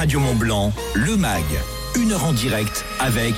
Radio Mont Blanc, le MAG une heure en direct avec.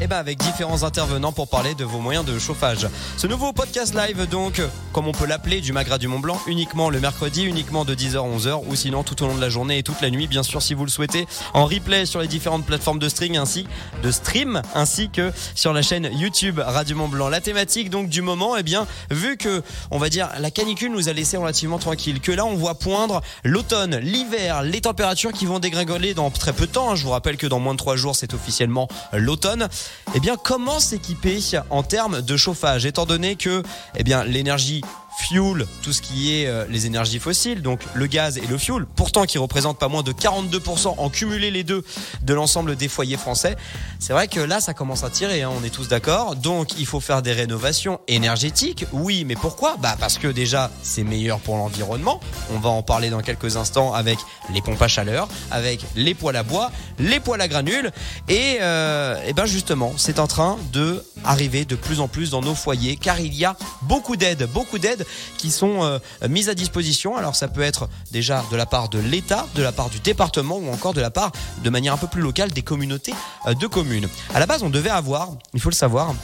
Eh ben avec différents intervenants pour parler de vos moyens de chauffage. Ce nouveau podcast live donc, comme on peut l'appeler, du Magra du Mont Blanc, uniquement le mercredi, uniquement de 10h à 11h, ou sinon tout au long de la journée et toute la nuit, bien sûr si vous le souhaitez, en replay sur les différentes plateformes de stream ainsi de stream, ainsi que sur la chaîne YouTube Radio Mont Blanc. La thématique donc du moment, eh bien, vu que on va dire la canicule nous a laissé relativement tranquille, que là on voit poindre l'automne, l'hiver, les températures qui vont dégringoler dans très peu de temps. Hein. Je vous rappelle que dans moins de 3 jours, c'est officiellement l'automne. Eh bien, comment s'équiper en termes de chauffage, étant donné que, eh bien, l'énergie fuel, tout ce qui est euh, les énergies fossiles, donc le gaz et le fuel, pourtant qui représentent pas moins de 42% en cumulé les deux de l'ensemble des foyers français. C'est vrai que là, ça commence à tirer, hein, on est tous d'accord. Donc, il faut faire des rénovations énergétiques. Oui, mais pourquoi? Bah parce que déjà, c'est meilleur pour l'environnement. On va en parler dans quelques instants avec les pompes à chaleur, avec les poêles à bois, les poêles à granules, et, euh, et ben justement, c'est en train de arriver de plus en plus dans nos foyers, car il y a beaucoup d'aides, beaucoup d'aides qui sont euh, mises à disposition. Alors ça peut être déjà de la part de l'État, de la part du département ou encore de la part de manière un peu plus locale des communautés euh, de communes. À la base, on devait avoir, il faut le savoir,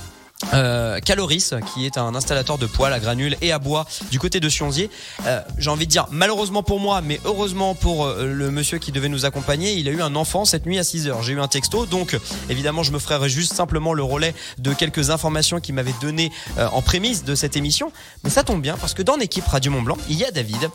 euh, Caloris, qui est un installateur de poêles à granules et à bois du côté de Sionzier. Euh, J'ai envie de dire malheureusement pour moi, mais heureusement pour euh, le monsieur qui devait nous accompagner, il a eu un enfant cette nuit à 6 heures. J'ai eu un texto, donc évidemment je me ferai juste simplement le relais de quelques informations qu'il m'avait données euh, en prémisse de cette émission. Mais ça tombe bien parce que dans l'équipe Radio Mont Blanc, il y a David.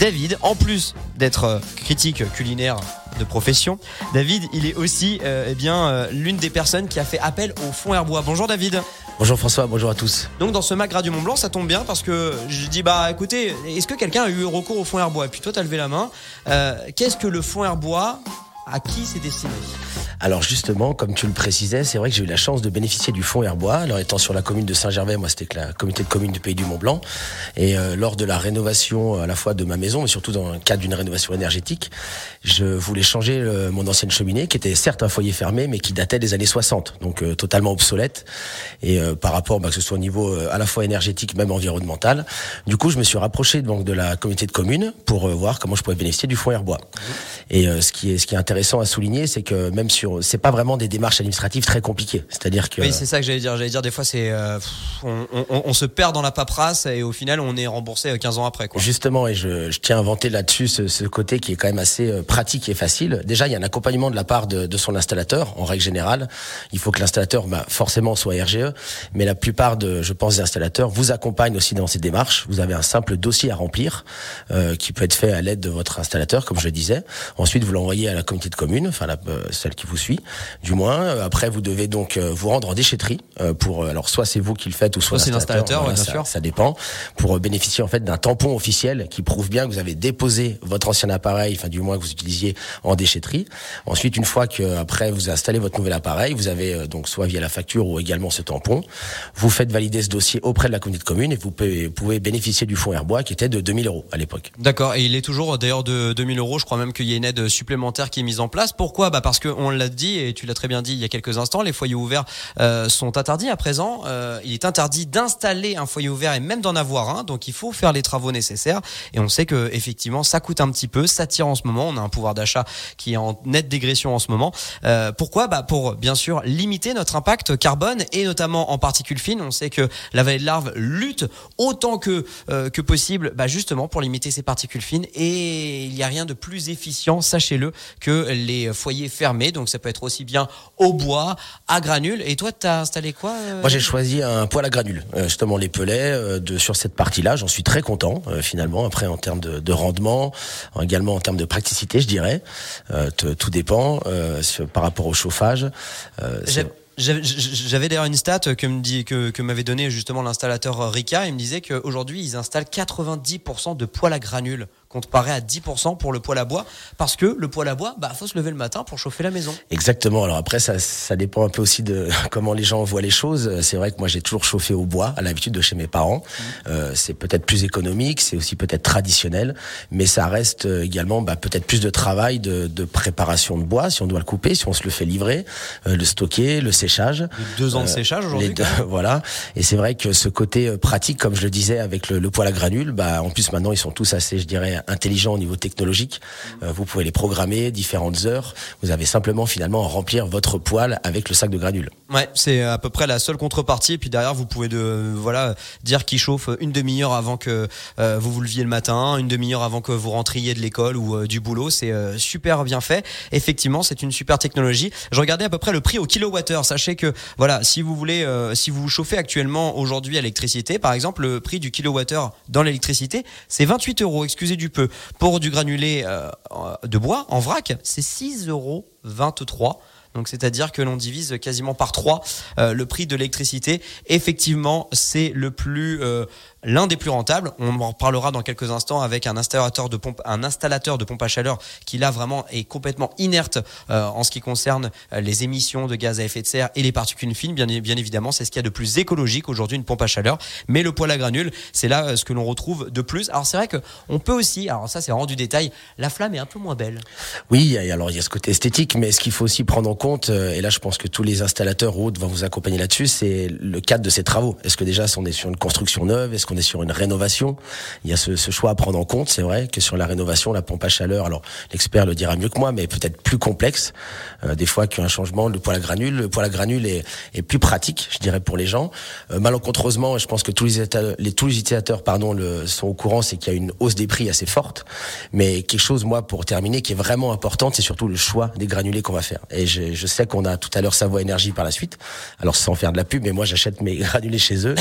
David, en plus d'être critique culinaire de profession. David, il est aussi eh bien l'une des personnes qui a fait appel au fond Herbois. Bonjour David. Bonjour François, bonjour à tous. Donc dans ce Mac Radio Mont Blanc, ça tombe bien parce que je dis bah écoutez, est-ce que quelqu'un a eu recours au fond Herbois? Et puis toi, tu as levé la main. Euh, Qu'est-ce que le fond Herbois à qui c'est destiné Alors justement, comme tu le précisais, c'est vrai que j'ai eu la chance de bénéficier du fonds Herbois. Alors étant sur la commune de Saint-Gervais, moi c'était la communauté de communes du Pays du Mont-Blanc. Et euh, lors de la rénovation à la fois de ma maison, mais surtout dans le cadre d'une rénovation énergétique, je voulais changer euh, mon ancienne cheminée, qui était certes un foyer fermé, mais qui datait des années 60, donc euh, totalement obsolète. Et euh, par rapport, bah, que ce soit au niveau euh, à la fois énergétique, même environnemental. Du coup, je me suis rapproché donc de la communauté de communes pour voir comment je pouvais bénéficier du fonds Herbois. Et ce qui est ce qui est intéressant à souligner, c'est que même sur, c'est pas vraiment des démarches administratives très compliquées. C'est-à-dire que oui, c'est ça que j'allais dire. J'allais dire des fois, c'est on, on, on, se perd dans la paperasse et au final, on est remboursé 15 ans après. Quoi. Justement, et je, je tiens à inventer là-dessus ce, ce, côté qui est quand même assez pratique et facile. Déjà, il y a un accompagnement de la part de, de son installateur. En règle générale, il faut que l'installateur, bah, forcément, soit RGE, mais la plupart de, je pense, des installateurs vous accompagnent aussi dans ces démarches. Vous avez un simple dossier à remplir euh, qui peut être fait à l'aide de votre installateur, comme je le disais. Ensuite, vous l'envoyez à la communauté de communes, enfin la, euh, celle qui vous suit, du moins. Euh, après, vous devez donc euh, vous rendre en déchetterie pour. alors, soit c'est vous qui le faites, ou soit, c'est l'installateur. Voilà, bien ça, sûr. ça dépend. Pour bénéficier en fait d'un tampon officiel qui prouve bien que vous avez déposé votre ancien appareil, enfin du moins que vous utilisiez en déchetterie. Ensuite, une fois que après vous installez votre nouvel appareil, vous avez donc soit via la facture ou également ce tampon, vous faites valider ce dossier auprès de la communauté de commune et vous pouvez, bénéficier du fonds Herbois qui était de 2000 euros à l'époque. D'accord, et il est toujours d'ailleurs de 2000 euros. Je crois même qu'il y a une aide supplémentaire qui est mise en place. Pourquoi? Bah parce que on l'a dit et tu l'as très bien dit il y a quelques instants, les foyers ouverts euh, sont interdits à présent. Euh, il est interdit d'installer un foyer ouvert et même d'en avoir un. Donc il faut faire les travaux nécessaires. Et on sait que effectivement ça coûte un petit peu, ça tire en ce moment. On a un pouvoir d'achat qui est en nette dégression en ce moment. Euh, pourquoi? Bah Pour bien sûr limiter notre impact carbone et notamment en particules fines. On sait que la vallée de l'Arve lutte autant que, que possible bah justement pour limiter ces particules fines. Et il n'y a rien de plus efficient, sachez-le, que les foyers fermés. Donc ça peut être aussi bien au bois, à granules. Et toi, tu as installé quoi euh... Moi, j'ai choisi un poêle à granules. Euh, justement, les pelets de, sur cette partie-là. J'en suis très content euh, finalement. Après, en termes de, de, rendement, également en termes de praticité, je dirais. Euh, tout dépend par rapport au chauffage. J'avais d'ailleurs une stat que me dit que, que m'avait donné justement l'installateur Rika. Il me disait qu'aujourd'hui ils installent 90% de poêles à granules comparé à 10% pour le poêle à bois parce que le poêle à bois bah faut se lever le matin pour chauffer la maison. Exactement. Alors après ça ça dépend un peu aussi de comment les gens voient les choses. C'est vrai que moi j'ai toujours chauffé au bois à l'habitude de chez mes parents. Mmh. Euh, c'est peut-être plus économique, c'est aussi peut-être traditionnel, mais ça reste également bah, peut-être plus de travail de, de, préparation de bois si on doit le couper, si on se le fait livrer, euh, le stocker, le séchage. Deux ans de séchage aujourd'hui. Voilà. Et c'est vrai que ce côté pratique, comme je le disais avec le, le poêle à granules, bah en plus maintenant ils sont tous assez, je dirais intelligent au niveau technologique. Euh, vous pouvez les programmer différentes heures. Vous avez simplement finalement à remplir votre poêle avec le sac de granules. Ouais, c'est à peu près la seule contrepartie. Et puis derrière, vous pouvez de voilà dire qu'il chauffe une demi-heure avant que euh, vous vous leviez le matin, une demi-heure avant que vous rentriez de l'école ou euh, du boulot. C'est super bien fait. Effectivement, c'est une super technologie. Je regardais à peu près le prix au kilowattheure. Sachez que voilà, si vous voulez, si vous chauffez actuellement aujourd'hui à l'électricité, par exemple, le prix du kilowattheure dans l'électricité, c'est 28 euros. Excusez du Pour du granulé de bois en vrac, c'est 6 euros 23. Donc c'est-à-dire que l'on divise quasiment par trois euh, le prix de l'électricité. Effectivement, c'est le plus euh, l'un des plus rentables. On en reparlera dans quelques instants avec un installateur de pompe, un installateur de à chaleur qui là vraiment est complètement inerte euh, en ce qui concerne euh, les émissions de gaz à effet de serre et les particules fines. Bien, bien évidemment, c'est ce qu'il y a de plus écologique aujourd'hui une pompe à chaleur. Mais le poêle à granules, c'est là euh, ce que l'on retrouve de plus. Alors c'est vrai que on peut aussi, alors ça c'est vraiment du détail, la flamme est un peu moins belle. Oui, alors il y a ce côté esthétique, mais ce qu'il faut aussi prendre en compte, et là je pense que tous les installateurs ou autres vont vous accompagner là-dessus, c'est le cadre de ces travaux. Est-ce que déjà on est sur une construction neuve, est-ce qu'on est sur une rénovation. Il y a ce, ce choix à prendre en compte. C'est vrai que sur la rénovation, la pompe à chaleur, alors l'expert le dira mieux que moi, mais peut-être plus complexe. Euh, des fois qu'un changement, le poêle à granule, le poêle à granule est, est plus pratique, je dirais, pour les gens. Euh, malencontreusement, je pense que tous les, les tous les utilisateurs, pardon, le, sont au courant, c'est qu'il y a une hausse des prix assez forte. Mais quelque chose, moi, pour terminer, qui est vraiment importante, c'est surtout le choix des granulés qu'on va faire. Et je, je sais qu'on a tout à l'heure Savoie Énergie par la suite. Alors sans faire de la pub, mais moi j'achète mes granulés chez eux.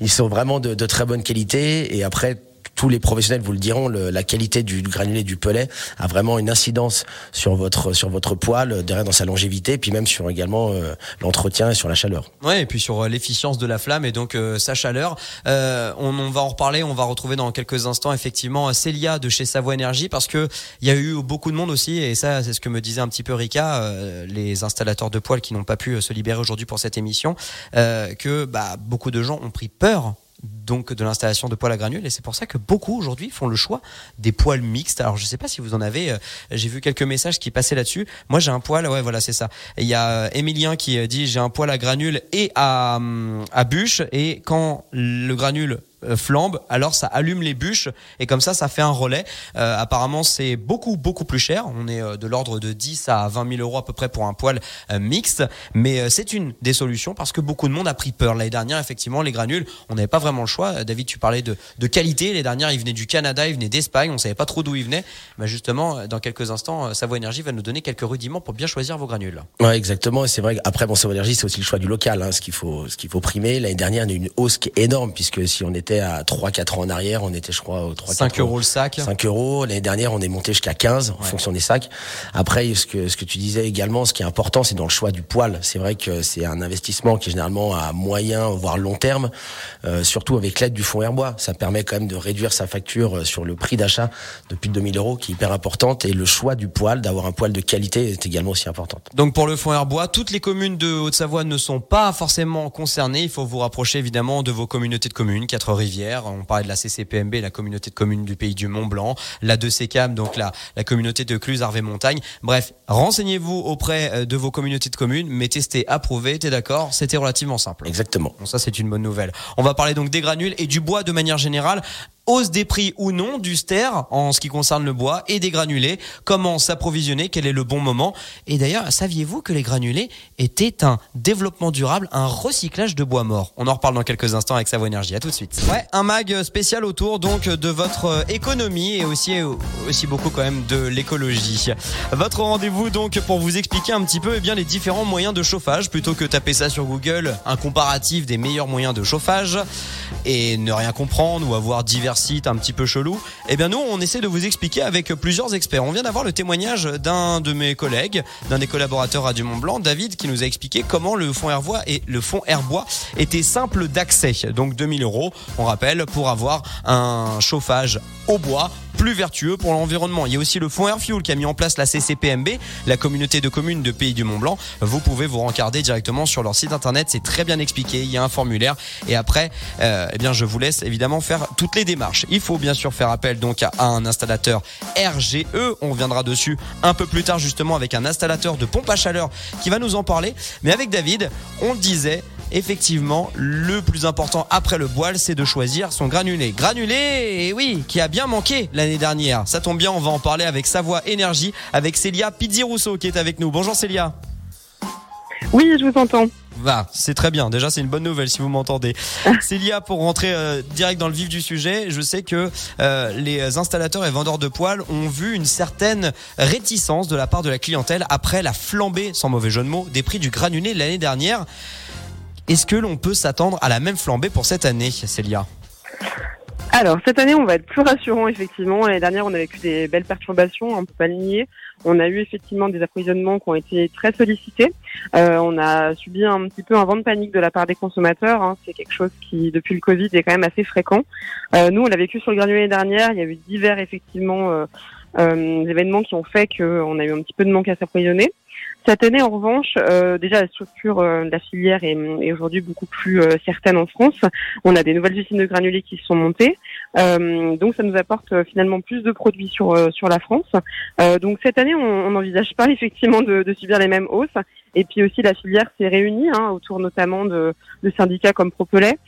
Ils sont vraiment de, de très bonne qualité et après tous les professionnels vous le diront, la qualité du, granulé du pelet a vraiment une incidence sur votre sur votre poêle, derrière dans sa longévité, puis même sur également euh, l'entretien et sur la chaleur. Ouais, et puis sur euh, l'efficience de la flamme et donc euh, sa chaleur. on, va en reparler, on va retrouver dans quelques instants effectivement Célia de chez Savoie Énergie parce que il y a eu beaucoup de monde aussi et ça c'est ce que me disait un petit peu Rika, les installateurs de poêles qui n'ont pas pu se libérer aujourd'hui pour cette émission, que bah, beaucoup de gens ont pris peur donc de l'installation de poêles à granules et c'est pour ça que beaucoup aujourd'hui font le choix des poêles mixtes. Alors je sais pas si vous en avez, euh, j'ai vu quelques messages qui passaient là-dessus. Moi j'ai un poêle, ouais voilà c'est ça. Il y a Emilien qui euh, dit j'ai un poêle à granules et à, hum, à bûche et quand le granule euh, flambe, alors ça allume les bûches et comme ça, ça fait un relais. Euh, apparemment, c'est beaucoup beaucoup plus cher. On est euh, de l'ordre de 10 à 20 000 euros à peu près pour un poêle mixte, mais c'est une des solutions parce que beaucoup de monde a pris peur l'année dernière. Effectivement, les granules, on n'avait pas vraiment le choix. David, tu parlais de, de qualité. Les dernières, ils venaient du Canada, ils venaient d'Espagne. On savait pas trop d'où ils venaient. Mais justement, dans quelques instants, Savoie Énergie va nous donner quelques rudiments pour bien choisir vos granules. Ouais, exactement. Et c'est vrai. Après, bon, Savoie Énergie, c'est aussi le choix du local. Hein, ce qu'il faut, faut primer. L'année dernière, il a eu une hausse qui est énorme puisque si on était à 3-4 ans en arrière, on était je crois au 3 5 euros le sac. 5 euros. L'année dernière, on est monté jusqu'à 15 en fonction des sacs. Après, ce que, ce que tu disais également, ce qui est important, c'est dans le choix du poil. C'est vrai que c'est un investissement qui est généralement à moyen, voire long terme, euh, surtout avec l'aide du fonds Herbois. Ça permet quand même de réduire sa facture euh, sur le prix d'achat de plus de 2000 euros, qui est hyper importante. Et le choix du poil, d'avoir un poil de qualité, est également aussi importante. Donc pour le fonds Herbois, toutes les communes de Haute-Savoie ne sont pas forcément concernées. Il faut vous rapprocher évidemment de vos communautés de communes, on parlait de la CCPMB, la communauté de communes du pays du Mont Blanc, la 2CCAM, donc la, communauté de Cluse, Harvey Montagne. Bref, renseignez-vous auprès euh, de vos communautés de communes, mais testez, approuvez, t'es d'accord C'était relativement simple. Exactement. Bon, ça c'est une bonne nouvelle. On va parler donc des granules et du bois de manière générale hausse des prix ou non du ster en ce qui concerne le bois et des granulés, comment s'approvisionner, quel est le bon moment? Et d'ailleurs, saviez-vous que les granulés étaient un développement durable, un recyclage de bois mort? On en reparle dans quelques instants avec Savoie Énergie. À tout de suite. Ouais, un mag spécial autour donc de votre économie et aussi aussi beaucoup quand même de l'écologie. Votre rendez-vous donc pour vous expliquer un petit peu eh bien les différents moyens de chauffage plutôt que taper ça sur Google, un comparatif des meilleurs moyens de chauffage et ne rien comprendre ou avoir divers site un petit peu chelou, eh bien nous on essaie de vous expliquer avec plusieurs experts. On vient d'avoir le témoignage d'un de mes collègues, d'un des collaborateurs à Dumont Blanc, David, qui nous a expliqué comment le fonds Airbois et le fonds Airbois était simple d'accès. Donc 2000 euros, on rappelle, pour avoir un chauffage au bois plus vertueux pour l'environnement. Il y a aussi le fonds Airfuel qui a mis en place la CCPMB, la communauté de communes de Pays du Mont Blanc. Vous pouvez vous rencarder directement sur leur site internet, c'est très bien expliqué. Il y a un formulaire et après, euh, eh bien, je vous laisse évidemment faire toutes les démarches. Il faut bien sûr faire appel donc à un installateur RGE. On reviendra dessus un peu plus tard justement avec un installateur de pompe à chaleur qui va nous en parler. Mais avec David, on disait, effectivement, le plus important après le boile, c'est de choisir son granulé. Granulé, et oui, qui a bien manqué l'année dernière. Ça tombe bien, on va en parler avec Savoie Énergie, avec Célia Pizzi-Rousseau qui est avec nous. Bonjour Célia. Oui, je vous entends. C'est très bien. Déjà, c'est une bonne nouvelle si vous m'entendez. Célia, pour rentrer euh, direct dans le vif du sujet, je sais que euh, les installateurs et vendeurs de poils ont vu une certaine réticence de la part de la clientèle après la flambée, sans mauvais jeu de mots, des prix du granulé l'année dernière. Est-ce que l'on peut s'attendre à la même flambée pour cette année, Célia? Alors cette année, on va être plus rassurant effectivement. L'année dernière, on a vécu des belles perturbations, on peut pas le nier. On a eu effectivement des approvisionnements qui ont été très sollicités. Euh, on a subi un petit peu un vent de panique de la part des consommateurs. Hein. C'est quelque chose qui, depuis le Covid, est quand même assez fréquent. Euh, nous, on l'a vécu sur le granulé l'année dernière. Il y a eu divers effectivement euh événements qui ont fait qu'on a eu un petit peu de manque à s'approvisionner. Cette année, en revanche, euh, déjà la structure euh, de la filière est, aujourd'hui beaucoup plus euh, certaine en France. On a des nouvelles usines de granulés qui se sont montées, donc ça nous apporte finalement plus de produits sur sur la France. donc cette année, on n'envisage pas effectivement de, subir les mêmes hausses. Et puis aussi, la filière s'est réunie hein, autour notamment de, de, syndicats comme Propolet,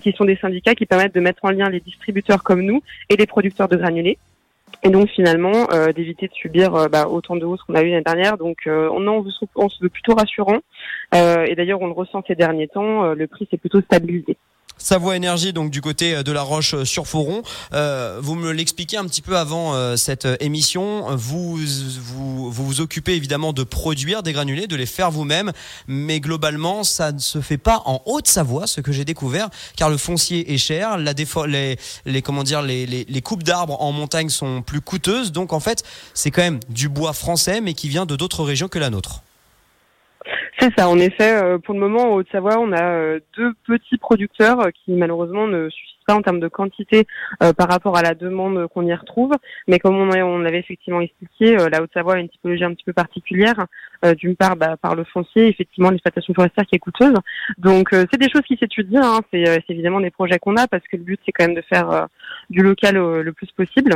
qui sont des syndicats qui permettent de mettre en lien les distributeurs comme nous et les producteurs de granulés et donc finalement euh, d'éviter de subir euh, bah, autant de hausses qu'on a eu l'année dernière. Donc euh, on, on, on, se veut plutôt rassurant et d'ailleurs on le ressent ces derniers temps, le prix s'est plutôt stabilisé. Savoie Énergie, donc du côté de la Roche sur Foron. Euh, vous me l'expliquez un petit peu avant euh, cette émission. Vous, vous, vous occupez évidemment de produire des granulés, de les faire vous-même, mais globalement, ça ne se fait pas en Haute-Savoie, ce que j'ai découvert, car le foncier est cher, la les, les comment dire, les, les, les coupes d'arbres en montagne sont plus coûteuses, donc en fait, c'est quand même du bois français, mais qui vient de d'autres régions que la nôtre. C'est ça, en effet. Euh, pour le moment, en Haute-Savoie, on a euh, deux petits producteurs euh, qui malheureusement ne suffisent pas en termes de quantité par rapport à la demande qu'on y retrouve. Mais comme on, on avait effectivement expliqué, la Haute-Savoie a une typologie un petit peu particulière. D'une part, bah, par le foncier, effectivement, l'exploitation forestière qui est coûteuse. Donc, c'est des choses qui s'étudient. Hein. C'est évidemment des projets qu'on a parce que le but, c'est quand même de faire du local le plus possible.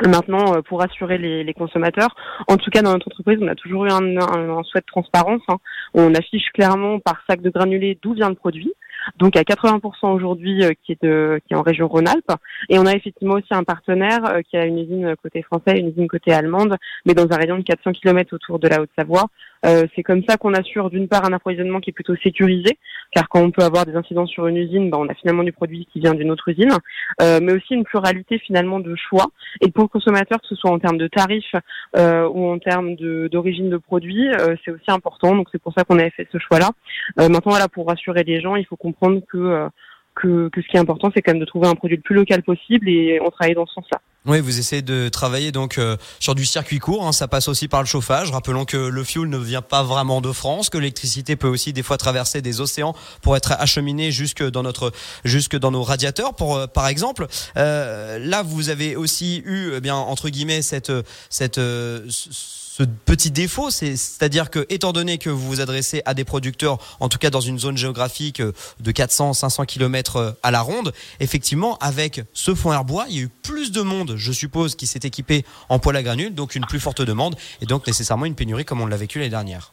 Maintenant, euh, pour rassurer les, les, consommateurs, en tout cas dans notre entreprise, on a toujours eu un, un, souhait de transparence. Hein. On affiche clairement par sac de granulés d'où vient le produit donc à 80% aujourd'hui euh, qui est qui est en région Rhône-Alpes. Et on a effectivement aussi un partenaire euh, qui a une usine côté français, une usine côté allemande, mais dans un rayon de 400 km autour de la Haute-Savoie. Euh, c'est comme ça qu'on assure d'une part un approvisionnement qui est plutôt sécurisé, car quand on peut avoir des incidents sur une usine, ben, on a finalement du produit qui vient d'une autre usine, euh, mais aussi une pluralité finalement de choix. Et pour le consommateur, que ce soit en termes de tarifs euh, ou en termes d'origine de, produits, euh, c'est aussi important. Donc c'est pour ça qu'on avait fait ce choix-là. maintenant, voilà, pour rassurer les gens, il faut comprendre que que, que, ce qui est important, c'est quand même de trouver un produit le plus local possible et on travaille dans ce sens-là. Oui, vous essayez de travailler donc euh, sur du circuit court. Hein, ça passe aussi par le chauffage. Rappelons que le fuel ne vient pas vraiment de France, que l'électricité peut aussi des fois traverser des océans pour être acheminée jusque dans notre, jusque dans nos radiateurs, pour euh, par exemple. Euh, là, vous avez aussi eu, eh bien entre guillemets, cette, cette ce petit défaut, c'est-à-dire que étant donné que vous vous adressez à des producteurs, en tout cas dans une zone géographique euh, de 400-500 km euh, à la ronde, effectivement, avec ce fond herbois, il y a eu plus de monde, je suppose, qui s'est équipé en poêle à granules, donc une plus forte demande et donc nécessairement une pénurie comme on l'a vécu l'année dernière.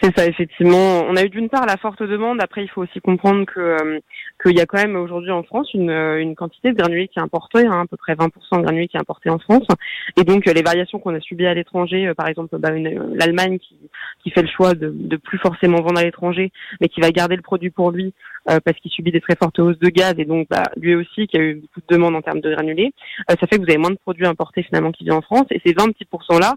C'est ça, effectivement. On a eu d'une part la forte demande. Après, il faut aussi comprendre que euh, qu'il y a quand même aujourd'hui en France une, euh, une quantité de granulés qui est importée, hein, à peu près 20% de granulés qui est importé en France. Et donc les variations qu'on a subies à l'étranger, euh, par exemple bah, l'Allemagne qui, qui fait le choix de, de plus forcément vendre à l'étranger, mais qui va garder le produit pour lui parce qu'il subit des très fortes hausses de gaz et donc bah, lui aussi qui a eu beaucoup de demandes en termes de granulés, ça fait que vous avez moins de produits importés finalement qui viennent en France. Et ces 20 petits là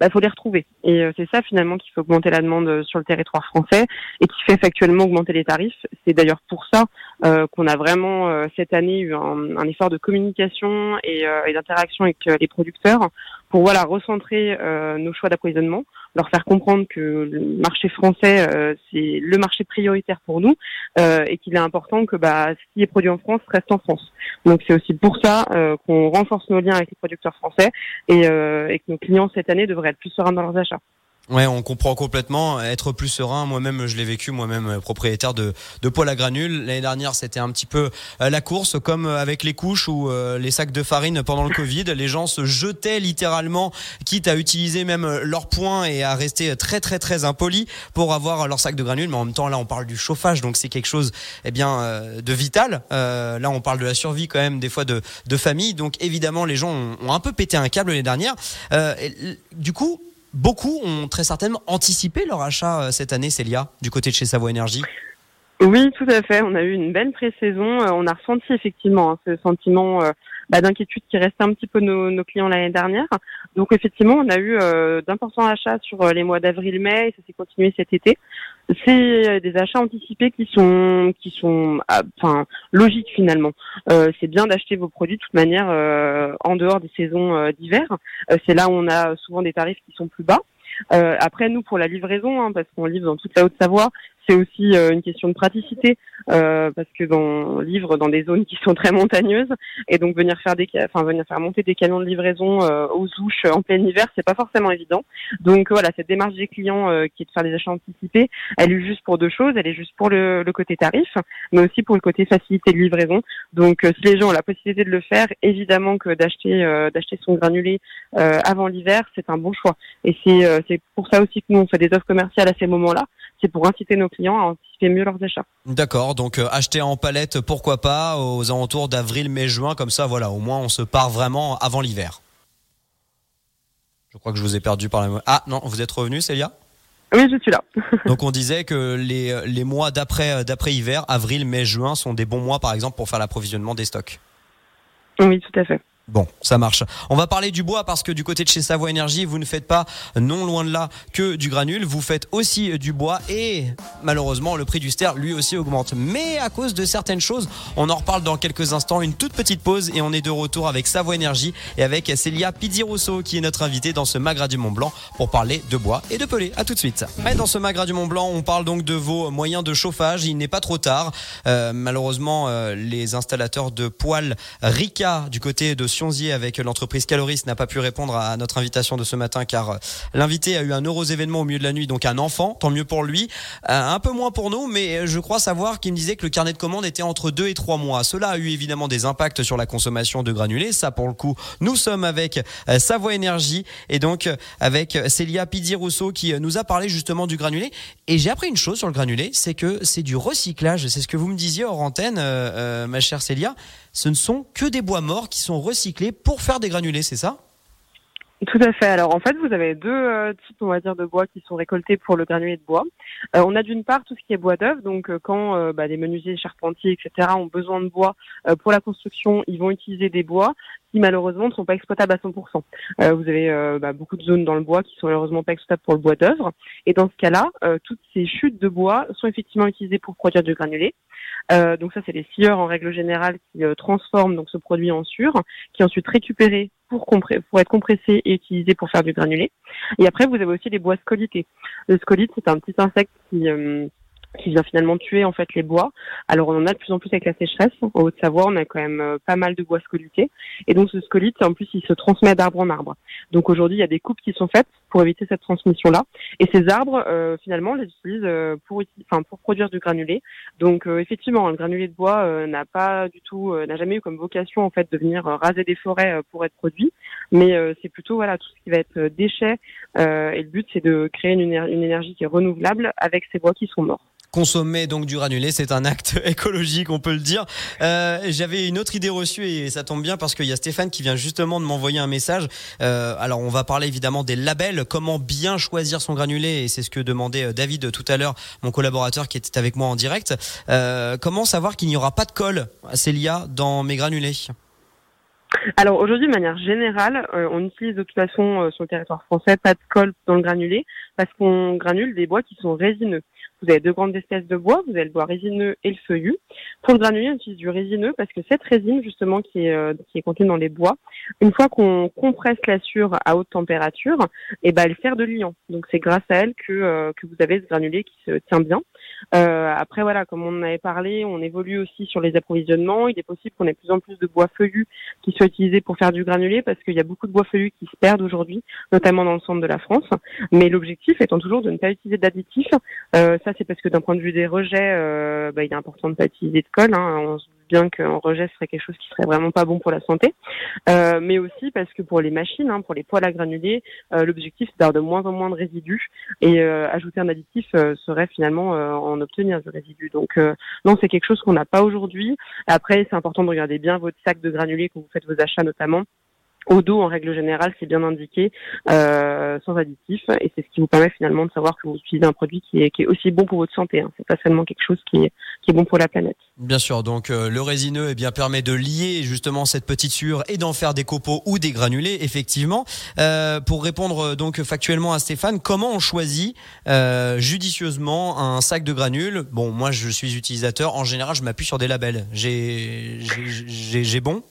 bah, faut les retrouver. Et euh, c'est ça finalement qui fait augmenter la demande euh, sur le territoire français et qui fait factuellement augmenter les tarifs. C'est d'ailleurs pour ça euh, qu'on a vraiment cette année eu un, effort de communication et d'interaction avec les producteurs pour voilà recentrer nos choix d'approvisionnement, leur faire comprendre que le marché français c'est le marché prioritaire pour nous et qu'il est important que bah, ce qui est produit en France reste en France. Donc c'est aussi pour ça qu'on renforce nos liens avec les producteurs français et, et que nos clients cette année devraient être plus sereins dans leurs achats. Ouais, on comprend complètement. Être plus serein, moi-même, je l'ai vécu, moi-même euh, propriétaire de, de poêle à granules. L'année dernière, c'était un petit peu euh, la course, comme euh, avec les couches ou les sacs de farine pendant le Covid. Les gens se jetaient littéralement, quitte à utiliser même leurs poings et à rester très très très impolis pour avoir leur sac de granules. Mais en même temps, là, on parle du chauffage, donc c'est quelque chose, eh bien, de vital. là, on parle de la survie quand même des fois de, de famille. Donc évidemment, les gens ont, ont un peu pété un câble l'année dernière. du coup, Beaucoup ont très certainement anticipé leur achat euh, cette année, Célia, du côté de chez Savoie Énergie. Oui, tout à fait. On a eu une belle pré-saison. Euh, on a ressenti effectivement hein, ce sentiment euh, bah, d'inquiétude qui restait un petit peu nos, nos clients l'année dernière. Donc effectivement, on a eu euh, d'importants achats sur euh, les mois d'avril-mai et ça s'est continué cet été. C'est euh, des achats anticipés qui sont qui sont ah, enfin logiques finalement. c'est bien d'acheter vos produits de toute manière en dehors des saisons d'hiver. c'est là où on a souvent des tarifs qui sont plus bas. après, nous, pour la livraison, hein, parce qu'on livre dans toute la Haute-Savoie, c'est aussi euh, une question de praticité euh, parce que dans livre dans des zones qui sont très montagneuses. Et donc venir faire des enfin venir faire monter des camions de livraison euh, aux ouches en plein hiver c'est pas forcément évident. Donc voilà cette démarche des clients qui est de faire des achats anticipés elle est juste pour deux choses. Elle est juste pour le, le côté tarif mais aussi pour le côté facilité de livraison. Donc si les gens ont la possibilité de le faire évidemment que d'acheter d'acheter son granulé avant l'hiver c'est un bon choix. Et c'est c'est pour ça aussi que nous on fait des offres commerciales à ces moments là c'est pour inciter nos clients à anticiper mieux leurs achats. D'accord, donc euh, acheter en palette, pourquoi pas, aux alentours d'avril, mai, juin, comme ça, voilà, au moins on se part vraiment avant l'hiver. Je crois que je vous ai perdu par la... Ah non, vous êtes revenu, Célia? Oui, je suis là. Donc on disait que les, les mois d'après d'après hiver, avril, mai, juin, sont des bons mois par exemple pour faire l'approvisionnement des stocks. Oui, tout à fait. Bon, ça marche. On va parler du bois parce que du côté de chez Savoie Énergie, vous ne faites pas non loin de là que du granule, vous faites aussi du bois et malheureusement le prix du ster lui aussi augmente. Mais à cause de certaines choses, on en reparle dans quelques instants, une toute petite pause et on est de retour avec Savoie Énergie et avec Célia Pizzi-Rousseau qui est notre invitée dans ce Magra du Mont Blanc pour parler de bois et de pelé. À tout de suite. Dans ce Magra du Mont Blanc, on parle donc de vos moyens de chauffage. Il n'est pas trop tard. Euh, malheureusement, euh, les installateurs de poêles Rika du côté de Avec l'entreprise Caloris n'a pas pu répondre à notre invitation de ce matin car euh, l'invité a eu un heureux événement au milieu de la nuit, donc un enfant, tant mieux pour lui. Euh, un peu moins pour nous, mais je crois savoir qu'il me disait que le carnet de commande était entre 2 et 3 mois. Cela a eu évidemment des impacts sur la consommation de granulés. Ça, pour le coup, nous sommes avec euh, Savoie Énergie et donc avec Célia Pizzi-Rousseau qui nous a parlé justement du granulé. Et j'ai appris une chose sur le granulé, c'est que c'est du recyclage. C'est ce que vous me disiez hors antenne, ma chère Célia ce ne sont que des bois morts qui sont recyclés pour faire des granulés, c'est ça? Tout à fait. Alors en fait, vous avez deux euh, types, on va dire, de bois qui sont récoltés pour le granulé de bois. Euh, on a d'une part tout ce qui est bois d'œuvre, donc euh, quand bah, des menuisiers, charpentiers, etc. ont besoin de bois pour la construction, ils vont utiliser des bois malheureusement ne sont pas exploitables à 100%. vous avez bah, beaucoup de zones dans le bois qui sont malheureusement pas exploitables pour le bois d'œuvre, et dans ce cas-là, toutes ces chutes de bois sont effectivement utilisées pour produire du granulé. Euh, donc ça, c'est les scieurs en règle générale qui euh, transforment donc ce produit en sur, qui est ensuite récupéré pour, pour être compressé et utilisé pour faire du granulé. Et après, vous avez aussi les bois scolités. Le scolite, c'est un petit insecte qui euh, qui vient finalement tuer en fait les bois. Alors on en a de plus en plus avec la sécheresse. En Haute-Savoie, on a quand même euh, pas mal de bois scolités. Et donc ce scolite, en plus, il se transmet d'arbre en arbre. Donc aujourd'hui, il y a des coupes qui sont faites pour éviter cette transmission-là. Et ces arbres, euh, finalement, on les utilise euh, pour, enfin, pour produire du granulé. Donc effectivement, le granulé de bois n'a pas du tout, n'a jamais eu comme vocation en fait de venir raser des forêts pour être produit. Mais c'est plutôt voilà tout ce qui va être déchets. et le but, c'est de créer une énergie qui est renouvelable avec ces bois qui sont morts consommer donc du granulé, c'est un acte écologique, on peut le dire. Euh, J'avais une autre idée reçue et ça tombe bien parce qu'il y a Stéphane qui vient justement de m'envoyer un message. Euh, alors on va parler évidemment des labels, comment bien choisir son granulé et c'est ce que demandait euh, David tout à l'heure, mon collaborateur qui était avec moi en direct. Euh, comment savoir qu'il n'y aura pas de colle, Célia, dans mes granulés? Alors aujourd'hui, de manière générale, euh, on utilise de toute façon sur le territoire français pas de colle dans le granulé parce qu'on granule des bois qui sont résineux. Vous avez deux grandes espèces de bois, vous avez le bois résineux et le feuillu. Pour le granulé, on utilise du résineux parce que cette résine justement qui est, euh, qui est contenue dans les bois, une fois qu'on compresse la sure à haute température, et eh ben elle sert de liant. Donc c'est grâce à elle que, euh, que vous avez ce granulé qui se tient bien. Euh, après voilà, comme on en avait parlé, on évolue aussi sur les approvisionnements. Il est possible qu'on ait de plus en plus de bois feuillus qui soient utilisés pour faire du granulé parce qu'il y a beaucoup de bois feuillus qui se perdent aujourd'hui, notamment dans le centre de la France. Mais l'objectif étant toujours de ne pas utiliser d'additifs. Euh, ça c'est parce que d'un point de vue des rejets, euh, bah, il est important de ne pas utiliser de colle. Hein. On se bien qu'en rejet, serait quelque chose qui serait vraiment pas bon pour la santé, euh, mais aussi parce que pour les machines, hein, pour les poêles à granulés, euh, l'objectif c'est d'avoir de moins en moins de résidus et ajouter un additif serait finalement en obtenir du résidu. Donc non, c'est quelque chose qu'on n'a pas aujourd'hui. Après, c'est important de regarder bien votre sac de granulés quand vous faites vos achats notamment au dos, en règle générale, c'est bien indiqué, euh, sans additifs, et c'est ce qui vous permet finalement de savoir que vous utilisez un produit qui est, qui est aussi bon pour votre santé. Hein. C'est pas seulement quelque chose qui est, qui est bon pour la planète. Bien sûr, donc euh, le résineux eh bien permet de lier justement cette petite sure et d'en faire des copeaux ou des granulés, effectivement. Euh, pour répondre euh, donc factuellement à Stéphane, comment on choisit euh, judicieusement un sac de granules? Bon, moi je suis utilisateur, en général je m'appuie sur des labels. J'ai bon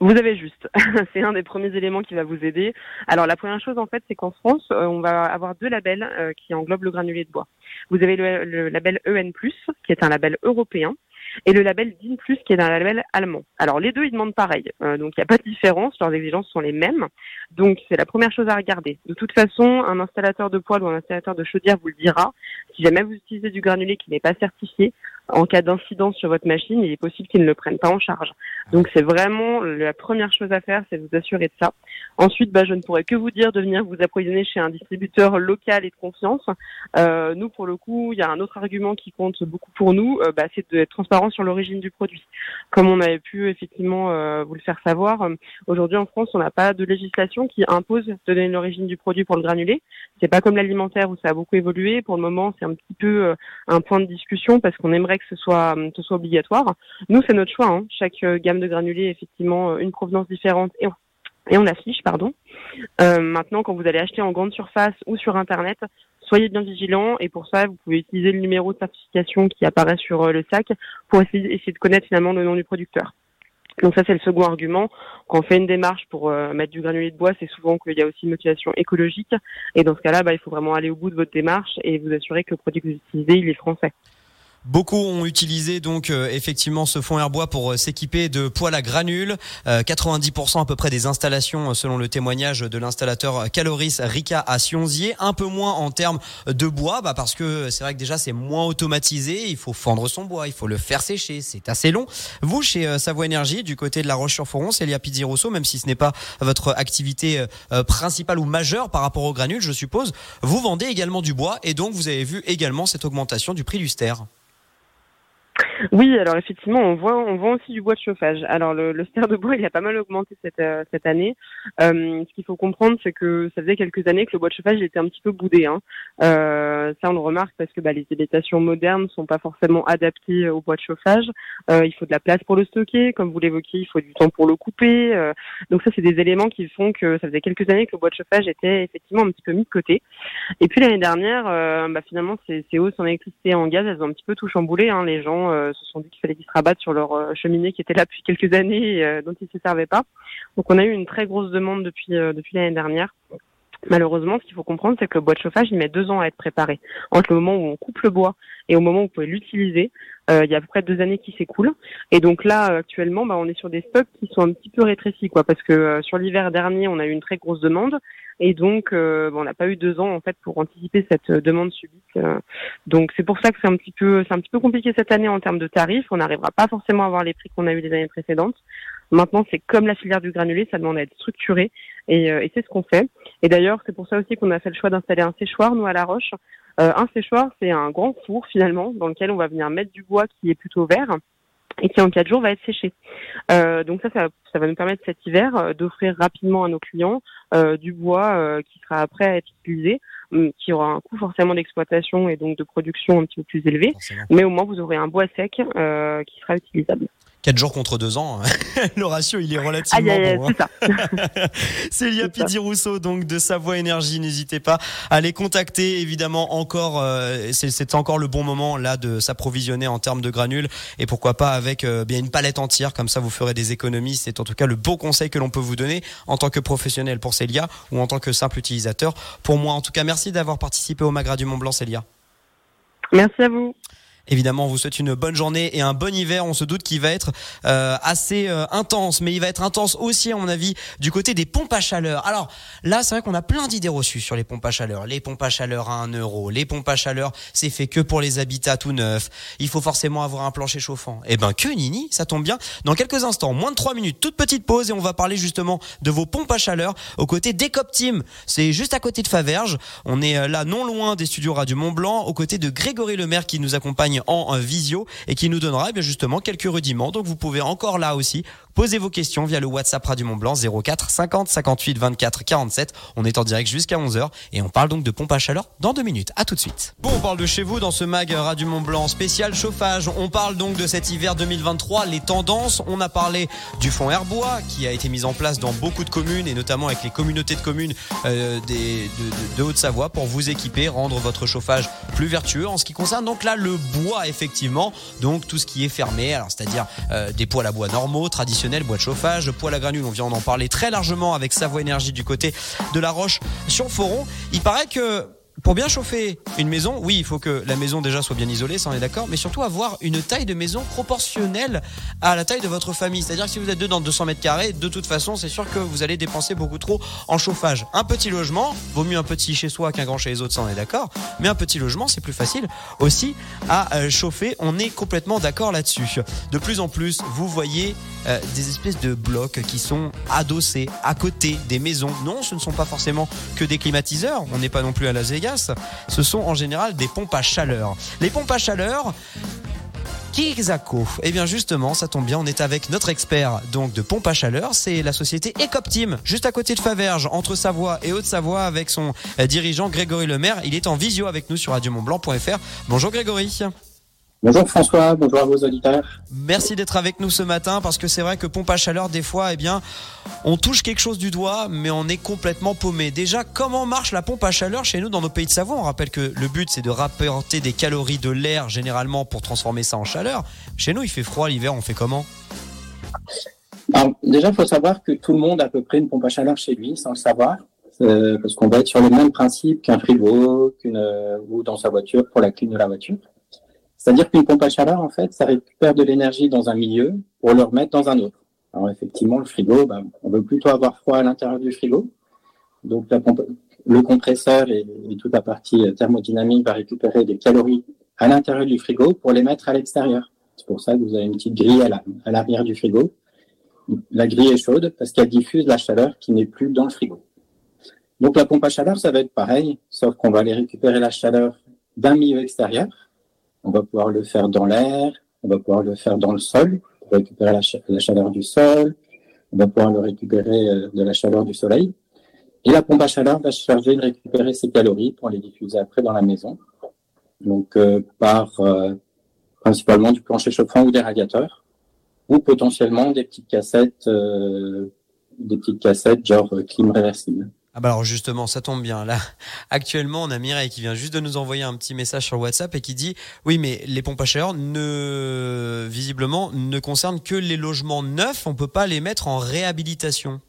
vous avez juste. c'est un des premiers éléments qui va vous aider. Alors la première chose en fait, c'est qu'en France, euh, on va avoir deux labels euh, qui englobent le granulé de bois. Vous avez le, le label EN+, qui est un label européen, et le label DIN+, qui est un label allemand. Alors les deux, ils demandent pareil, euh, donc il n'y a pas de différence, leurs exigences sont les mêmes, donc c'est la première chose à regarder. De toute façon, un installateur de poêle ou un installateur de chaudière vous le dira, si jamais vous utilisez du granulé qui n'est pas certifié, en cas d'incident sur votre machine, il est possible qu'ils ne le prennent pas en charge. Donc c'est vraiment la première chose à faire, c'est vous assurer de ça. Ensuite, bah, je ne pourrais que vous dire de venir vous approvisionner chez un distributeur local et de confiance. Euh, nous, pour le coup, il y a un autre argument qui compte beaucoup pour nous, euh, bah, c'est d'être transparent sur l'origine du produit. Comme on avait pu effectivement euh, vous le faire savoir, euh, aujourd'hui en France, on n'a pas de législation qui impose de donner l'origine du produit pour le granulé. C'est pas comme l'alimentaire où ça a beaucoup évolué. Pour le moment, c'est un petit peu euh, un point de discussion parce qu'on aimerait que ce soit, euh, obligatoire. Nous, c'est notre choix. Hein. Chaque euh, gamme de granulés, effectivement, une provenance différente et on affiche, pardon. maintenant, quand vous allez acheter en grande surface ou sur Internet, soyez bien vigilants et pour ça, vous pouvez utiliser le numéro de certification qui apparaît sur le sac pour essayer, de connaître finalement le nom du producteur. Donc ça, c'est le second argument. Quand on fait une démarche pour euh, mettre du granulé de bois, c'est souvent qu'il y a aussi une motivation écologique. Et dans ce cas-là, bah, il faut vraiment aller au bout de votre démarche et vous assurer que le produit que vous utilisez, il est français. Beaucoup ont utilisé donc euh, effectivement ce fond Airbois pour euh, s'équiper de poêles à granules. 90% à peu près des installations, selon le témoignage de l'installateur Caloris Rika à Sionzier. Un peu moins en termes de bois, bah parce que c'est vrai que déjà c'est moins automatisé. Il faut fendre son bois, il faut le faire sécher, c'est assez long. Vous chez Savoie Énergie, du côté de La Roche-sur-Foron, Célia Pizzi Rosso, même si ce n'est pas votre activité principale ou majeure par rapport aux granules, je suppose, vous vendez également du bois et donc vous avez vu également cette augmentation du prix du ster. Oui, alors effectivement, on voit, on vend aussi du bois de chauffage. Alors le, le de bois, il a pas mal augmenté cette euh, cette année. Euh, ce qu'il faut comprendre, c'est que ça faisait quelques années que le bois de chauffage était un petit peu boudé. Hein. Euh, ça, on le remarque parce que bah, les habitations modernes sont pas forcément adaptées au bois de chauffage. Euh, il faut de la place pour le stocker, comme vous l'évoquiez, il faut du temps pour le couper. Euh, donc ça, c'est des éléments qui font que ça faisait quelques années que le bois de chauffage était effectivement un petit peu mis de côté. Et puis l'année dernière, bah, finalement, ces, ces hausses en électricité et en gaz, elles ont un petit peu tout chamboulé. Hein. Les gens se sont dit qu'il fallait qu'ils se rabattent sur leur euh, cheminée qui était là depuis quelques années et euh, dont ils ne se servaient pas. Donc on a eu une très grosse demande depuis, euh, depuis l'année dernière. Malheureusement, ce qu'il faut comprendre, c'est que le bois de chauffage, il met deux ans à être préparé. Entre le moment où on coupe le bois et au moment où vous pouvez l'utiliser, il y a à peu près deux années qui s'écoulent. Et donc là, actuellement, bah, on est sur des stocks qui sont un petit peu rétrécis, quoi, parce que sur l'hiver dernier, on a eu une très grosse demande. Et donc, euh, on n'a pas eu deux ans en fait pour anticiper cette euh, demande subite. Euh. donc, c'est pour ça que c'est un petit peu, c'est un petit peu compliqué cette année en termes de tarifs. On n'arrivera pas forcément à avoir les prix qu'on a eu les années précédentes. Maintenant, c'est comme la filière du granulé, ça demande à être structuré et, et c'est ce qu'on fait. Et d'ailleurs, c'est pour ça aussi qu'on a fait le choix d'installer un séchoir, nous, à La Roche. un séchoir, c'est un grand four, finalement, dans lequel on va venir mettre du bois qui est plutôt vert et qui en quatre jours va être séché. Euh, donc ça, ça, ça, va nous permettre cet hiver euh, d'offrir rapidement à nos clients euh, du bois euh, qui sera prêt à être utilisé, hum, qui aura un coût forcément d'exploitation et donc de production un petit peu plus élevé, mais au moins vous aurez un bois sec qui sera utilisable. 4 jours contre 2 ans, le ratio il est relativement bon. Hein. Célia Pidi-Rousseau donc de Savoie Énergie, n'hésitez pas à les contacter. Évidemment encore, euh, c'est encore le bon moment là de s'approvisionner en termes de granules et pourquoi pas avec euh, bien une palette entière comme ça vous ferez des économies. C'est en tout cas le beau conseil que l'on peut vous donner en tant que professionnel pour Célia ou en tant que simple utilisateur. Pour moi en tout cas, merci d'avoir participé au Magra du Mont Blanc Célia. Merci à vous. Évidemment, on vous souhaite une bonne journée et un bon hiver. On se doute qu'il va être euh, assez euh, intense, mais il va être intense aussi, à mon avis, du côté des pompes à chaleur. Alors là, c'est vrai qu'on a plein d'idées reçues sur les pompes à chaleur. Les pompes à chaleur à 1 euro, les pompes à chaleur, c'est fait que pour les habitats tout neufs. Il faut forcément avoir un plancher chauffant. Eh ben que nini, ça tombe bien. Dans quelques instants, moins de 3 minutes, toute petite pause et on va parler justement de vos pompes à chaleur au côté d'Ecoptim. C'est juste à côté de Faverges. On est euh, là non loin des studios Radio Mont Blanc, aux côtés de Grégory Lemaire qui nous accompagne en visio et qui nous donnera eh justement quelques rudiments. Donc vous pouvez encore là aussi poser vos questions via le WhatsApp Radio Mont Blanc 04 50 58 24 47. On est en direct jusqu'à 11h et on parle donc de pompe à chaleur dans deux minutes. À tout de suite. Bon, on parle de chez vous dans ce mag Radio Mont Blanc spécial chauffage. On parle donc de cet hiver 2023, les tendances. On a parlé du fonds Airbois qui a été mis en place dans beaucoup de communes et notamment avec les communautés de communes euh, des, de, de Haute-Savoie pour vous équiper, rendre votre chauffage plus vertueux. En ce qui concerne donc là le bois, effectivement, donc tout ce qui est fermé, alors c'est-à-dire euh, des poêles à bois normaux, traditionnels, bois de chauffage, poêle à granules, on vient d'en parler très largement avec Savoie Énergie du côté de la Roche sur Foron. Il paraît que pour bien chauffer une maison, oui, il faut que la maison déjà soit bien isolée, ça on est d'accord, mais surtout avoir une taille de maison proportionnelle à la taille de votre famille. C'est-à-dire que si vous êtes deux dans 200 mètres carrés, de toute façon, c'est sûr que vous allez dépenser beaucoup trop en chauffage. Un petit logement, vaut mieux un petit chez soi qu'un grand chez les autres, ça on est d'accord, mais un petit logement, c'est plus facile aussi à euh, chauffer. On est complètement d'accord là-dessus. De plus en plus, vous voyez euh, des espèces de blocs qui sont adossés à côté des maisons. Non, ce ne sont pas forcément que des climatiseurs. On n'est pas non plus à Las Vegas. Ce sont en général des pompes à chaleur. Les pompes à chaleur, Kizako. Eh bien justement, ça tombe bien, on est avec notre expert donc de pompe à chaleur, c'est la société Ecoptim, juste à côté de Faverges, entre Savoie et Haute-Savoie, avec son euh, dirigeant Grégory Lemaire. Il est en visio avec nous sur radiomontblanc.fr. Bonjour Grégory. Bonjour François, bonjour à vos auditeurs. Merci d'être avec nous ce matin parce que c'est vrai que pompe à chaleur, des fois, eh bien, on touche quelque chose du doigt, mais on est complètement paumé. Déjà, comment marche la pompe à chaleur chez nous dans nos pays de Savoie? On rappelle que le but, c'est de rapporter des calories de l'air généralement pour transformer ça en chaleur. Chez nous, il fait froid l'hiver, on fait comment? Alors, Déjà, il faut savoir que tout le monde a à peu près une pompe à chaleur chez lui, sans le savoir. Euh, parce qu'on va être sur le même principe qu'un frigo, qu'une euh, ou dans sa voiture pour la clim de la voiture. C'est-à-dire qu'une pompe à chaleur, en fait, ça récupère de l'énergie dans un milieu pour le remettre dans un autre. Alors effectivement, le frigo, bah, on veut plutôt avoir froid à l'intérieur du frigo. Donc le compresseur et, toute la partie thermodynamique va récupérer des calories à l'intérieur du frigo pour les mettre à l'extérieur. C'est pour ça que vous avez une petite grille à l'arrière du frigo. La grille est chaude parce qu'elle diffuse la chaleur qui n'est plus dans le frigo. Donc la pompe à chaleur, ça va être pareil, sauf qu'on va aller récupérer la chaleur d'un milieu extérieur on va pouvoir le faire dans l'air, on va pouvoir le faire dans le sol pour récupérer la, chaleur du sol, on va pouvoir le récupérer euh, de la chaleur du soleil. Et la pompe à chaleur va se charger de récupérer ces calories pour les diffuser après dans la maison. Donc euh, par euh, principalement du plancher chauffant ou des radiateurs, ou potentiellement des petites cassettes, des petites cassettes genre clim réversible. Ah bah alors justement, ça tombe bien. Là, actuellement, on a Mireille qui vient juste de nous envoyer un petit message sur WhatsApp et qui dit oui, mais les pompes à chaleur ne visiblement ne concernent que les logements neufs. On peut pas les mettre en réhabilitation.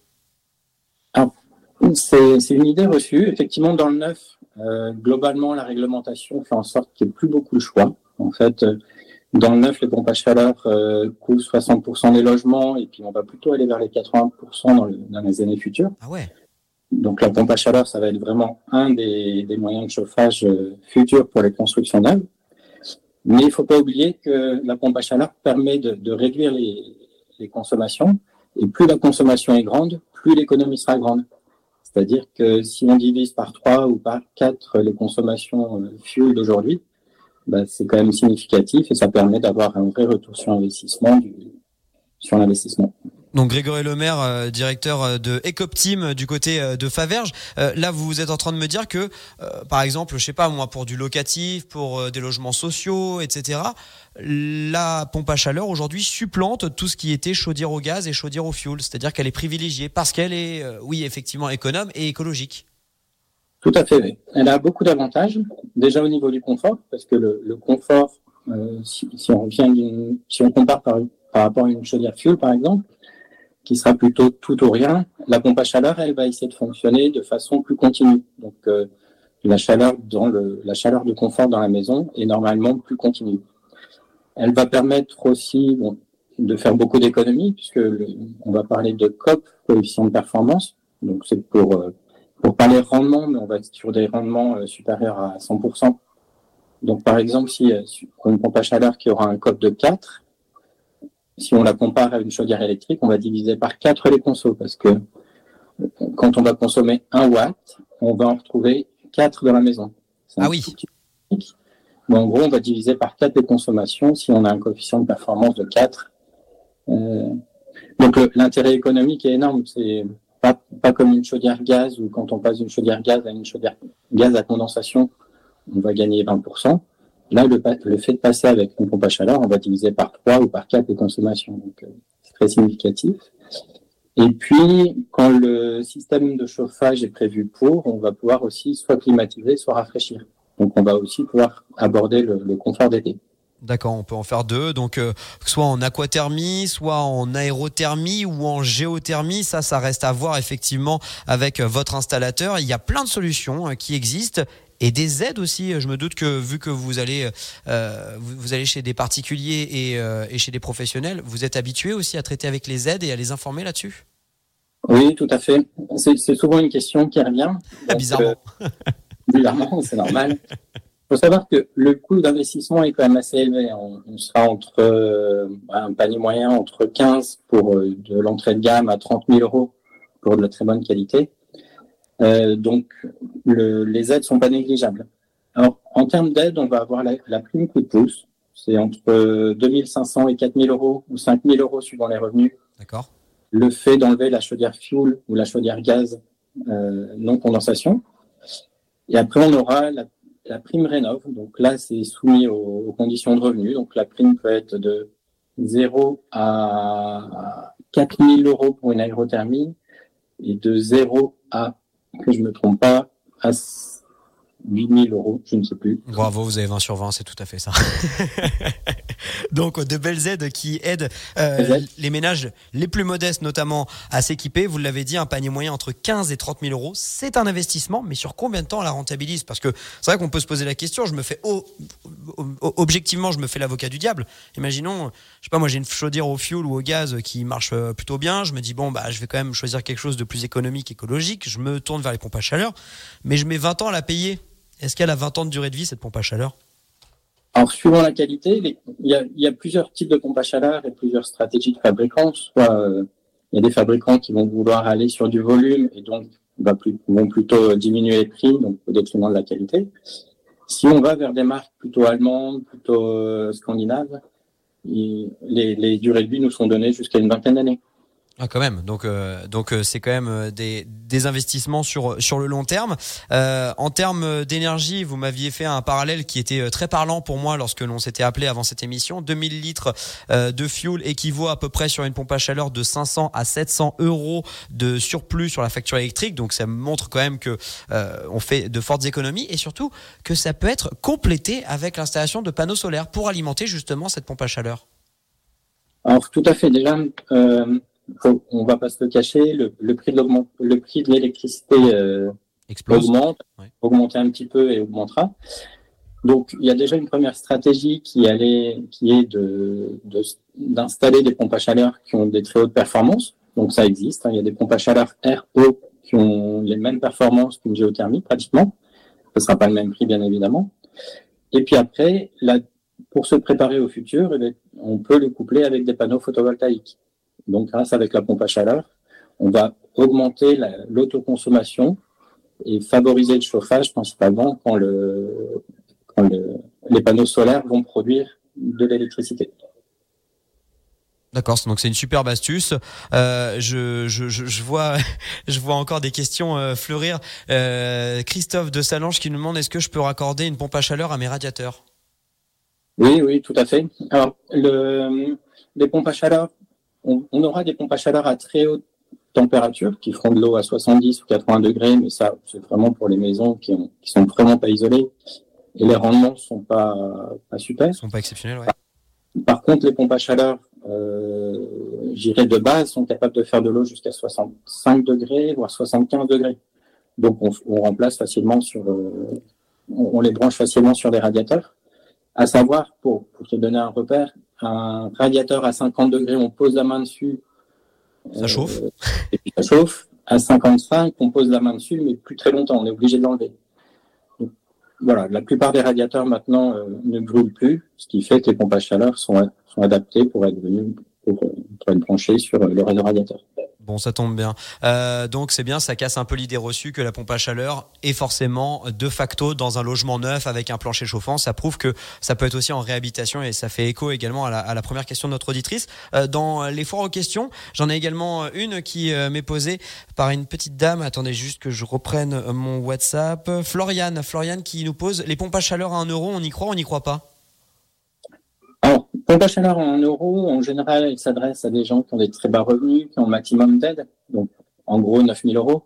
c'est une idée reçue. Effectivement, dans le neuf, euh, globalement, la réglementation fait en sorte qu'il n'y ait plus beaucoup de choix. En fait, euh, dans le neuf, les pompes à chaleur euh, couvrent 60% des logements et puis on va plutôt aller vers les 80% dans, dans les années futures. Ah ouais. Donc la pompe à chaleur, ça va être vraiment un des, moyens de chauffage euh, futurs pour les constructions neuves. Mais il ne faut pas oublier que la pompe à chaleur permet de, réduire les, consommations. Et plus la consommation est grande, plus l'économie sera grande. C'est-à-dire que si on divise par 3 ou par 4 les consommations euh, fuel d'aujourd'hui, bah, c'est quand même significatif et ça permet d'avoir un vrai retour sur investissement sur l'investissement. Donc Grégory Lemaire, euh, directeur euh, de Ecopteam euh, du côté de Faverges. là, vous êtes en train de me dire que, par exemple, je sais pas moi, pour du locatif, pour des logements sociaux, etc., la pompe à chaleur aujourd'hui supplante tout ce qui était chaudière au gaz et chaudière au fioul. C'est-à-dire qu'elle est privilégiée parce qu'elle est, oui, effectivement économe et écologique. Tout à fait. Elle a beaucoup d'avantages. Déjà au niveau du confort, parce que le, confort, si, on compare par, par rapport à une chaudière fuel, par exemple, qui sera plutôt tout ou rien, la pompe à chaleur, elle va essayer de fonctionner de façon plus continue. Donc, euh, la chaleur dans le, la chaleur de confort dans la maison est normalement plus continue. Elle va permettre aussi bon, de faire beaucoup d'économies puisque on va parler de COP, coefficient de performance. Donc, c'est pour euh, pour parler rendement, mais on va être sur des rendements euh, supérieurs à 100%. Donc, par exemple, si pour une pompe à chaleur qui aura un COP de 4, si on la compare à une chaudière électrique, on va diviser par 4 les consos parce que quand on va consommer 1 watt, on va en retrouver 4 dans la maison. Ah oui. Mais en gros, on va diviser par 4 les consommations si on a un coefficient de performance de 4. Euh, donc l'intérêt économique est énorme. C'est pas, pas comme une chaudière gaz ou quand on passe d'une chaudière gaz à une chaudière gaz à condensation, on va gagner 20%. Là, le, fait de passer avec une pompe à chaleur, on va diviser par 3 ou par 4 les consommations. Donc, euh, c'est très significatif. Et puis, quand le système de chauffage est prévu pour, on va pouvoir aussi soit climatiser, soit rafraîchir. Donc, on va aussi pouvoir aborder le, confort d'été. D'accord, on peut en faire deux. Donc, euh, soit en aquathermie, soit en aérothermie ou en géothermie. Ça, ça reste à voir effectivement avec votre installateur. Il y a plein de solutions euh, qui existent et des aides aussi. Je me doute que vu que vous allez, euh, vous, allez chez des particuliers et, euh, et, chez des professionnels, vous êtes habitué aussi à traiter avec les aides et à les informer là-dessus? Oui, tout à fait. C'est souvent une question qui revient. Ah, bizarrement. Euh, bizarrement, c'est normal. Il faut savoir que le coût d'investissement est quand même assez élevé. On, sera entre euh, un panier moyen entre 15 pour euh, de l'entrée de gamme à 30 000 euros pour de la très bonne qualité. Euh, donc, le, les aides sont pas négligeables. Alors, en termes d'aide, on va avoir la, la, prime coup de pouce. C'est entre 2500 et 4000 euros ou 5000 euros suivant les revenus. D'accord. Le fait d'enlever la chaudière fuel ou la chaudière gaz euh, non condensation. Et après, on aura la, la prime rénov. Donc là, c'est soumis aux, aux, conditions de revenus. Donc la prime peut être de 0 à 4000 euros pour une aérothermie et de 0 à que je me trompe pas, à 8000 euros, je ne sais plus. Bravo, vous avez 20 sur 20, c'est tout à fait ça. Donc de belles aides qui aident euh, les ménages les plus modestes notamment à s'équiper. Vous l'avez dit, un panier moyen entre 15 et 30 000 euros, c'est un investissement, mais sur combien de temps on la rentabilise? Parce que c'est vrai qu'on peut se poser la question. Je me fais objectivement, je me fais l'avocat du diable. Imaginons, je sais pas, moi j'ai une chaudière au fioul ou au gaz qui marche euh, plutôt bien. Je me dis bon bah je vais quand même choisir quelque chose de plus économique, écologique. Je me tourne vers les pompes à chaleur, mais je mets 20 ans à la payer. Est-ce qu'elle a 20 ans de durée de vie cette pompe à chaleur? Alors, suivant la qualité, il y, a, plusieurs types de pompes à chaleur et plusieurs stratégies de fabricants. Soit euh, il y a des fabricants qui vont vouloir aller sur du volume et donc vont plutôt diminuer les prix, donc au détriment de la qualité. Si on va vers des marques plutôt allemandes, plutôt euh, scandinaves, les, les durées de vie nous sont données jusqu'à une vingtaine d'années. Ah, quand même. Donc, euh, donc euh, c'est quand même euh, des, des investissements sur sur le long terme. Euh, en termes d'énergie, vous m'aviez fait un parallèle qui était très parlant pour moi lorsque l'on s'était appelé avant cette émission. 2000 litres de fuel équivaut à peu près sur une pompe à chaleur de 500 à 700 euros de surplus sur la facture électrique. Donc, ça montre quand même que on fait de fortes économies et surtout que ça peut être complété avec l'installation de panneaux solaires pour alimenter justement cette pompe à chaleur. Alors, tout à fait. Déjà. On va pas se le cacher, le, prix de le prix de l'électricité euh, augmente, augmenter un petit peu et augmentera. Donc il y a déjà une première stratégie qui allait, qui est de d'installer des pompes à chaleur qui ont des très hautes performances. Donc ça existe. Hein. Il y a des pompes à chaleur RO qui ont les mêmes performances qu'une géothermie pratiquement. Ce sera pas le même prix bien évidemment. Et puis après, pour se préparer au futur, eh on peut le coupler avec des panneaux photovoltaïques. Donc, grâce avec la pompe à chaleur, on va augmenter l'autoconsommation et favoriser le chauffage principalement quand, le, quand le, les panneaux solaires vont produire de l'électricité. D'accord, donc c'est une superbe astuce. Euh, je, je, je, vois, je vois encore des questions euh, fleurir. Euh, Christophe de Salange qui nous demande est-ce que je peux raccorder une pompe à chaleur à mes radiateurs? Oui, oui, tout à fait. Alors, le, les pompes à chaleur, on, aura des pompes à chaleur à très haute température qui feront de l'eau à 70 ou 80 degrés, mais ça, c'est vraiment pour les maisons qui, ont, qui sont vraiment pas isolées et les rendements sont pas, pas super. Ils sont pas exceptionnels, ouais. Par contre, les pompes à chaleur, euh, j'irais de base, sont capables de faire de l'eau jusqu'à 65 degrés, voire 75 degrés. Donc, on, on remplace facilement sur, euh, on, les branche facilement sur des radiateurs. À savoir, pour, pour te donner un repère, un radiateur à 50 degrés, on pose la main dessus. Ça chauffe. Euh, et puis ça chauffe. À 55, on pose la main dessus, mais plus très longtemps. On est obligé de l'enlever voilà, la plupart des radiateurs maintenant euh, ne brûlent plus, ce qui fait que les pompes à chaleur sont, sont adaptés pour être venus pour, pour être branchés sur le radiateur. Bon, ça tombe bien. Euh, donc c'est bien, ça casse un peu l'idée reçue que la pompe à chaleur est forcément de facto dans un logement neuf avec un plancher chauffant. Ça prouve que ça peut être aussi en réhabilitation et ça fait écho également à la, à la première question de notre auditrice. Euh, dans les foires aux questions, j'en ai également une qui euh, m'est posée par une petite dame. Attendez juste que je reprenne mon WhatsApp. Floriane, Floriane qui nous pose les pompes à chaleur à 1 euro, on y croit, on n'y croit pas? Pompe à chaleur en euros, en général, elle s'adresse à des gens qui ont des très bas revenus, qui ont un maximum d'aide, donc en gros 9000 euros.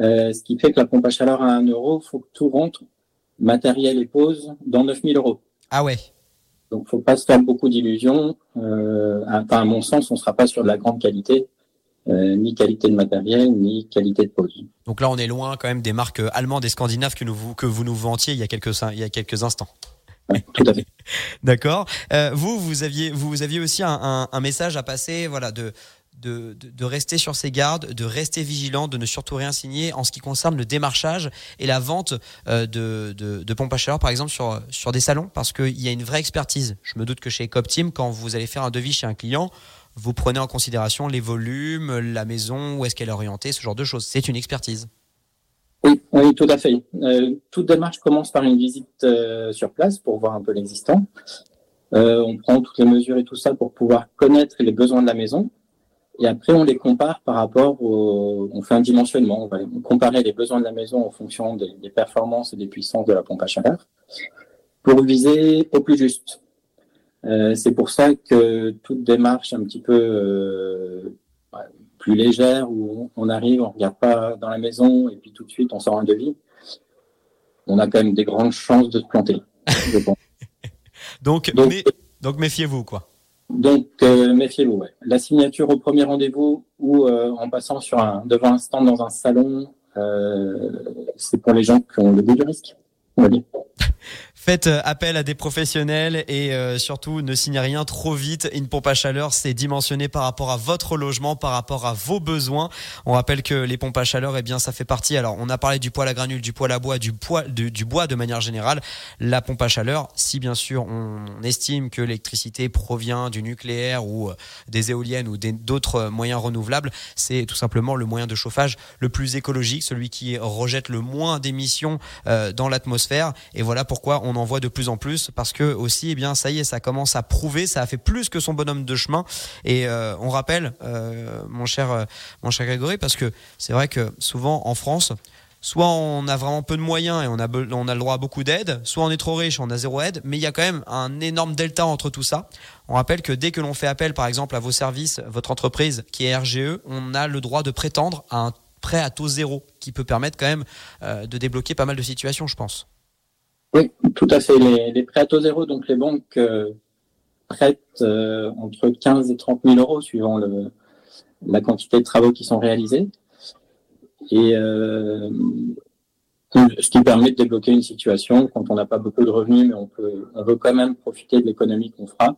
Euh, ce qui fait que la pompe à chaleur à 1 euro, il faut que tout rentre, matériel et pose, dans 9000 euros. Ah ouais. Donc, faut pas se faire beaucoup d'illusions. Euh, à, mon sens, on ne sera pas sur de la grande qualité, euh, ni qualité de matériel, ni qualité de pose. Donc là, on est loin quand même des marques allemandes et scandinaves que, nous, que vous nous vantiez il y a quelques, il y a quelques instants tout à fait. D'accord. Euh, vous, vous aviez, vous aviez aussi un, message à passer, voilà, de, de, de, rester sur ses gardes, de rester vigilant, de ne surtout rien signer en ce qui concerne le démarchage et la vente euh, de, de, de, pompes à chaleur, par exemple, sur, sur des salons, parce qu'il y a une vraie expertise. Je me doute que chez Copteam, quand vous allez faire un devis chez un client, vous prenez en considération les volumes, la maison, où est-ce qu'elle est orientée, ce genre de choses. C'est une expertise. Oui, oui, tout à fait. Euh, toute démarche commence par une visite euh, sur place pour voir un peu l'existant. Euh, on prend toutes les mesures et tout ça pour pouvoir connaître les besoins de la maison. Et après, on les compare par rapport au. On fait un dimensionnement. On va comparer les besoins de la maison en fonction des, des performances et des puissances de la pompe à chaleur pour viser au plus juste. Euh, c'est pour ça que toute démarche un petit peu plus légère où on arrive, on regarde pas dans la maison et puis tout de suite on sort un devis, on a quand même des grandes chances de se planter. donc, donc, méfiez-vous quoi. Donc euh, méfiez-vous. Ouais. La signature au premier rendez-vous ou euh, en passant sur un, devant un stand dans un salon, euh, c'est pour les gens qui ont le goût du risque. On va dire. Faites euh, appel à des professionnels et euh, surtout ne signez rien trop vite. Une pompe à chaleur, c'est dimensionné par rapport à votre logement, par rapport à vos besoins. On rappelle que les pompes à chaleur, eh bien, ça fait partie. Alors, on a parlé du poêle à granules, du poêle à bois, du, poids, du bois de manière générale. La pompe à chaleur, si bien sûr on estime que l'électricité provient du nucléaire ou euh, des éoliennes ou d'autres moyens renouvelables, c'est tout simplement le moyen de chauffage le plus écologique, celui qui rejette le moins d'émissions dans l'atmosphère. Et voilà pourquoi on on en voit de plus en plus parce que aussi, eh bien, ça y est, ça commence à prouver, ça a fait plus que son bonhomme de chemin. Et euh, on rappelle, euh, mon cher, euh, mon cher Grégory, parce que c'est vrai que souvent en France, soit on a vraiment peu de moyens et on a, le droit à beaucoup d'aide, soit on est trop riche, on a zéro aide, mais il y a quand même un énorme delta entre tout ça. On rappelle que dès que l'on fait appel, par exemple, à vos services, votre entreprise qui est RGE, on a le droit de prétendre à un prêt à taux zéro qui peut permettre quand même de débloquer pas mal de situations, je pense. Oui, tout à fait. Les, prêts à taux zéro, donc les banques euh, prêtent euh, entre 15 et 30 000 euros suivant le, la quantité de travaux qui sont réalisés. Et euh, ce qui permet de débloquer une situation quand on n'a pas beaucoup de revenus, mais on peut, on veut quand même profiter de l'économie qu'on fera.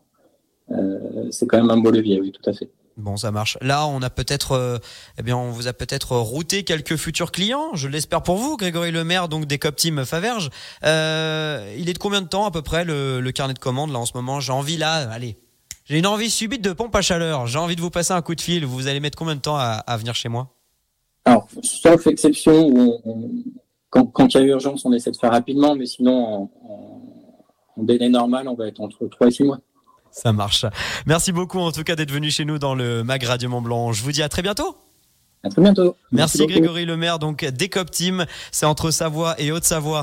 c'est quand même un beau levier, oui, tout à fait. Bon, ça marche. Là, on a peut-être, euh, eh bien, on vous a peut-être routé quelques futurs clients. Je l'espère pour vous, Grégory Lemaire, donc des Cop Team Faverge. Euh, il est de combien de temps à peu près le, carnet de commandes là en ce moment? J'ai envie là, allez, j'ai une envie subite de pompe à chaleur. J'ai envie de vous passer un coup de fil. Vous allez mettre combien de temps à, venir chez moi? Alors, sauf exception quand, il y a urgence, on essaie de faire rapidement, mais sinon, en délai normal, on va être entre 3 et 6 mois. Ça marche. Merci beaucoup en tout cas d'être venu chez nous dans le Mag Radio Mont Blanc. Je vous dis à très bientôt. À très bientôt. Merci, Grégory Lemaire, donc Décop Team, c'est entre Savoie et Haute-Savoie.